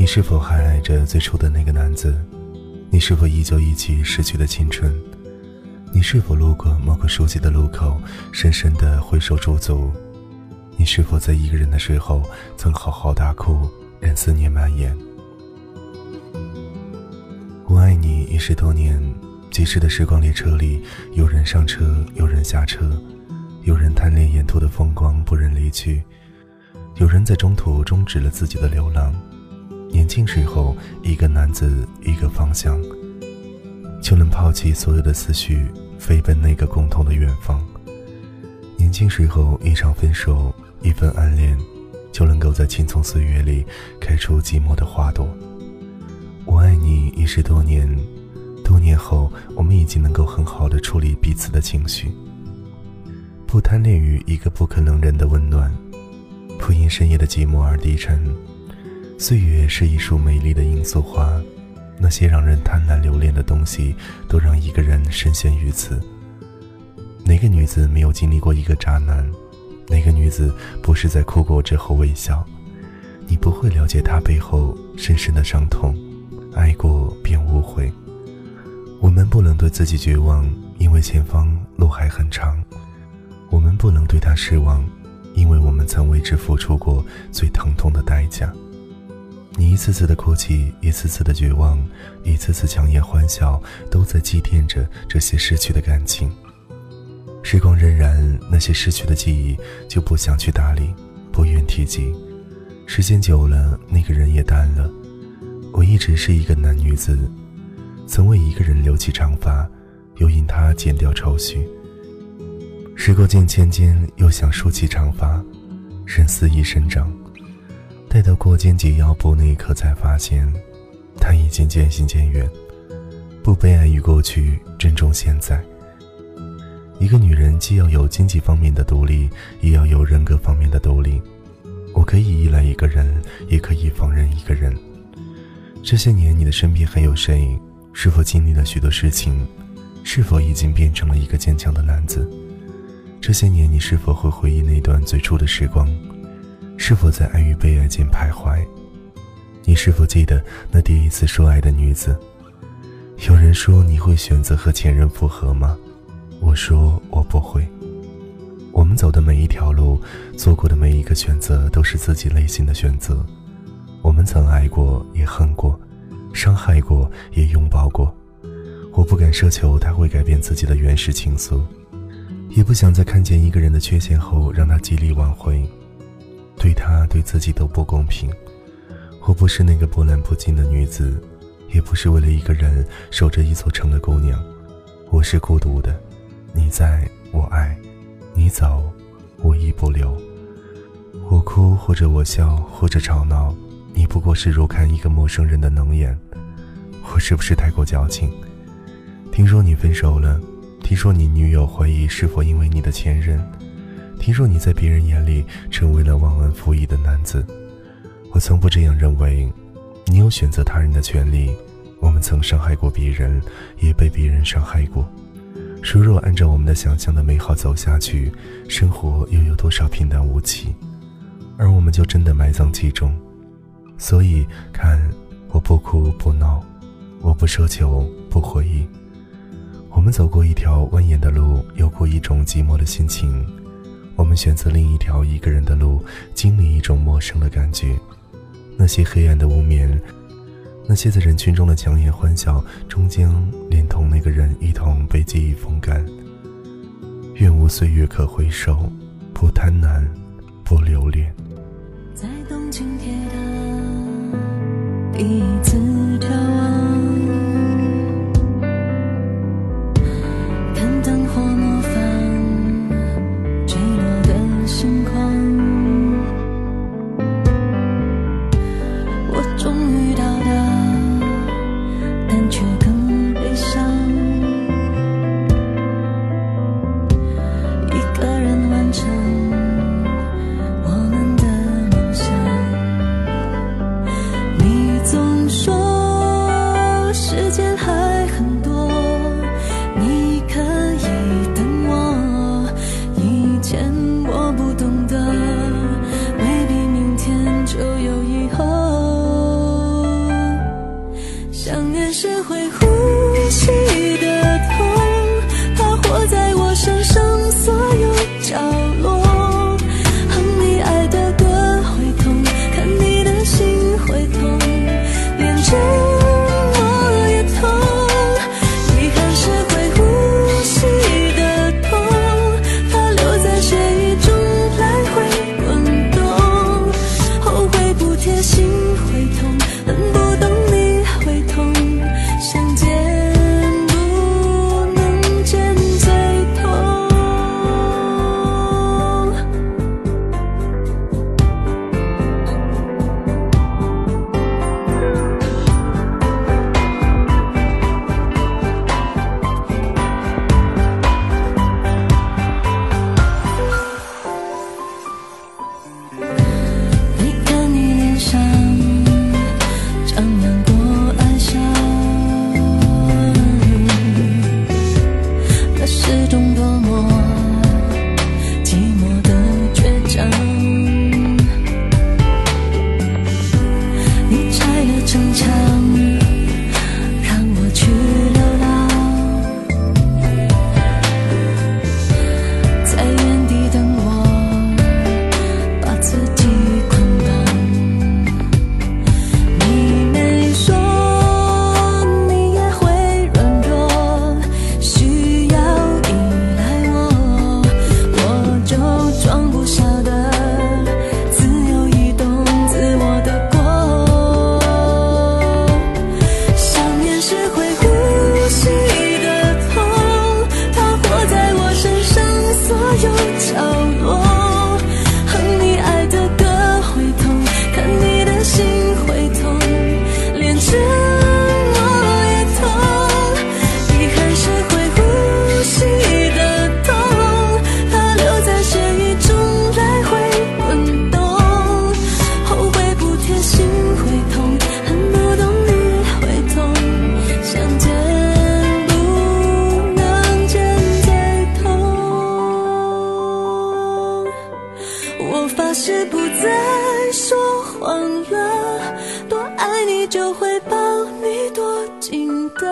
你是否还爱着最初的那个男子？你是否依旧忆起逝去的青春？你是否路过某个熟悉的路口，深深的回首驻足？你是否在一个人的时候曾嚎啕大哭，任思念蔓延？我爱你已是多年，疾驶的时光列车里，有人上车，有人下车，有人贪恋沿途的风光，不忍离去，有人在中途终止了自己的流浪。年轻时候，一个男子，一个方向，就能抛弃所有的思绪，飞奔那个共同的远方。年轻时候，一场分手，一份暗恋，就能够在青葱岁月里开出寂寞的花朵。我爱你已是多年，多年后，我们已经能够很好的处理彼此的情绪，不贪恋于一个不可能人的温暖，不因深夜的寂寞而低沉。岁月是一束美丽的罂粟花，那些让人贪婪留恋的东西，都让一个人深陷于此。哪个女子没有经历过一个渣男？哪个女子不是在哭过之后微笑？你不会了解他背后深深的伤痛。爱过便无悔。我们不能对自己绝望，因为前方路还很长。我们不能对他失望，因为我们曾为之付出过最疼痛的代价。你一次次的哭泣，一次次的绝望，一次次强颜欢笑，都在祭奠着这些失去的感情。时光荏苒，那些失去的记忆就不想去打理，不愿提及。时间久了，那个人也淡了。我一直是一个男女子，曾为一个人留起长发，又因他剪掉愁绪。时过境迁间，又想梳起长发，任肆意生长。待到过肩及腰部那一刻，才发现他已经渐行渐远。不悲哀于过去，珍重现在。一个女人既要有经济方面的独立，也要有人格方面的独立。我可以依赖一个人，也可以放任一个人。这些年，你的身边还有谁？是否经历了许多事情？是否已经变成了一个坚强的男子？这些年，你是否会回忆那段最初的时光？是否在爱与被爱间徘徊？你是否记得那第一次说爱的女子？有人说你会选择和前任复合吗？我说我不会。我们走的每一条路，做过的每一个选择，都是自己内心的选择。我们曾爱过，也恨过，伤害过，也拥抱过。我不敢奢求他会改变自己的原始情愫，也不想在看见一个人的缺陷后让他极力挽回。对他对自己都不公平。我不是那个波澜不惊的女子，也不是为了一个人守着一座城的姑娘。我是孤独的，你在我爱，你走，我亦不留。我哭或者我笑或者吵闹。你不过是如看一个陌生人的冷眼，我是不是太过矫情？听说你分手了，听说你女友怀疑是否因为你的前任，听说你在别人眼里成为了忘恩负义的男子。我从不这样认为，你有选择他人的权利。我们曾伤害过别人，也被别人伤害过。如若按照我们的想象的美好走下去，生活又有多少平淡无奇？而我们就真的埋葬其中。所以，看，我不哭不闹，我不奢求不回忆。我们走过一条蜿蜒的路，有过一种寂寞的心情。我们选择另一条一个人的路，经历一种陌生的感觉。那些黑暗的无眠，那些在人群中的强颜欢笑，终将连同那个人一同被记忆风干。愿无岁月可回首，不贪婪，不留恋。在东京铁塔，第一次想念是会呼就走。我发誓不再说谎了，多爱你就会抱你多紧的，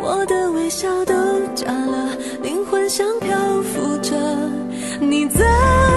我的微笑都假了，灵魂像漂浮着，你在。